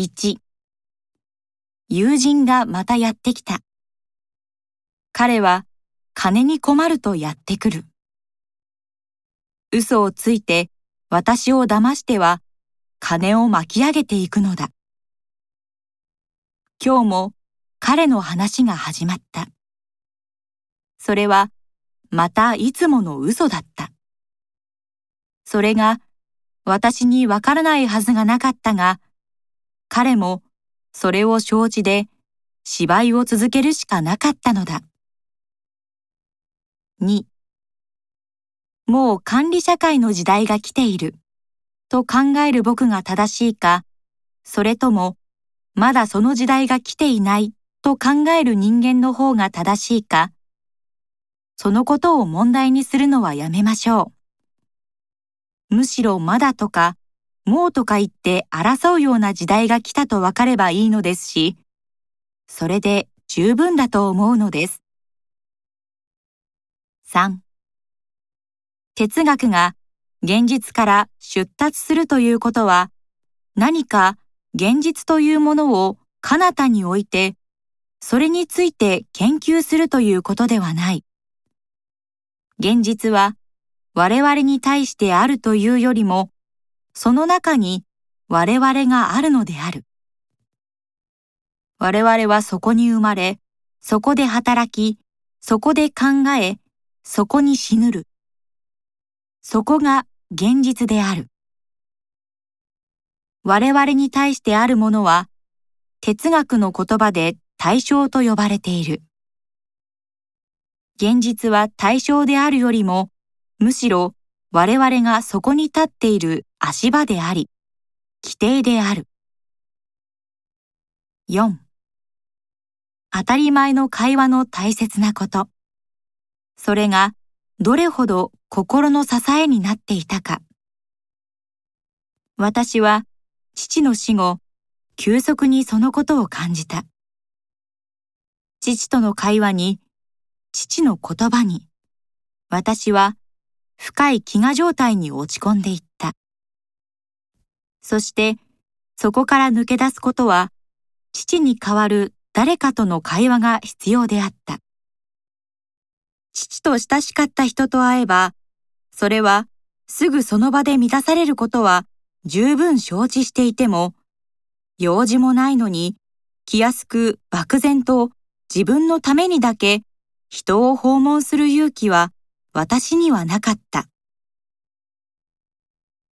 1友人がまたやってきた。彼は金に困るとやってくる。嘘をついて私を騙しては金を巻き上げていくのだ。今日も彼の話が始まった。それはまたいつもの嘘だった。それが私にわからないはずがなかったが、彼もそれを承知で芝居を続けるしかなかったのだ。2もう管理社会の時代が来ていると考える僕が正しいか、それともまだその時代が来ていないと考える人間の方が正しいか、そのことを問題にするのはやめましょう。むしろまだとか、もうとか言って争うような時代が来たとわかればいいのですし、それで十分だと思うのです。3哲学が現実から出立するということは何か現実というものを彼方に置いてそれについて研究するということではない。現実は我々に対してあるというよりもその中に我々があるのである。我々はそこに生まれ、そこで働き、そこで考え、そこに死ぬる。そこが現実である。我々に対してあるものは、哲学の言葉で対象と呼ばれている。現実は対象であるよりも、むしろ我々がそこに立っている足場であり、規定である。4. 当たり前の会話の大切なこと。それがどれほど心の支えになっていたか。私は父の死後、急速にそのことを感じた。父との会話に、父の言葉に、私は深い飢餓状態に落ち込んでいた。そして、そこから抜け出すことは、父に代わる誰かとの会話が必要であった。父と親しかった人と会えば、それはすぐその場で満たされることは十分承知していても、用事もないのに気安く漠然と自分のためにだけ人を訪問する勇気は私にはなかった。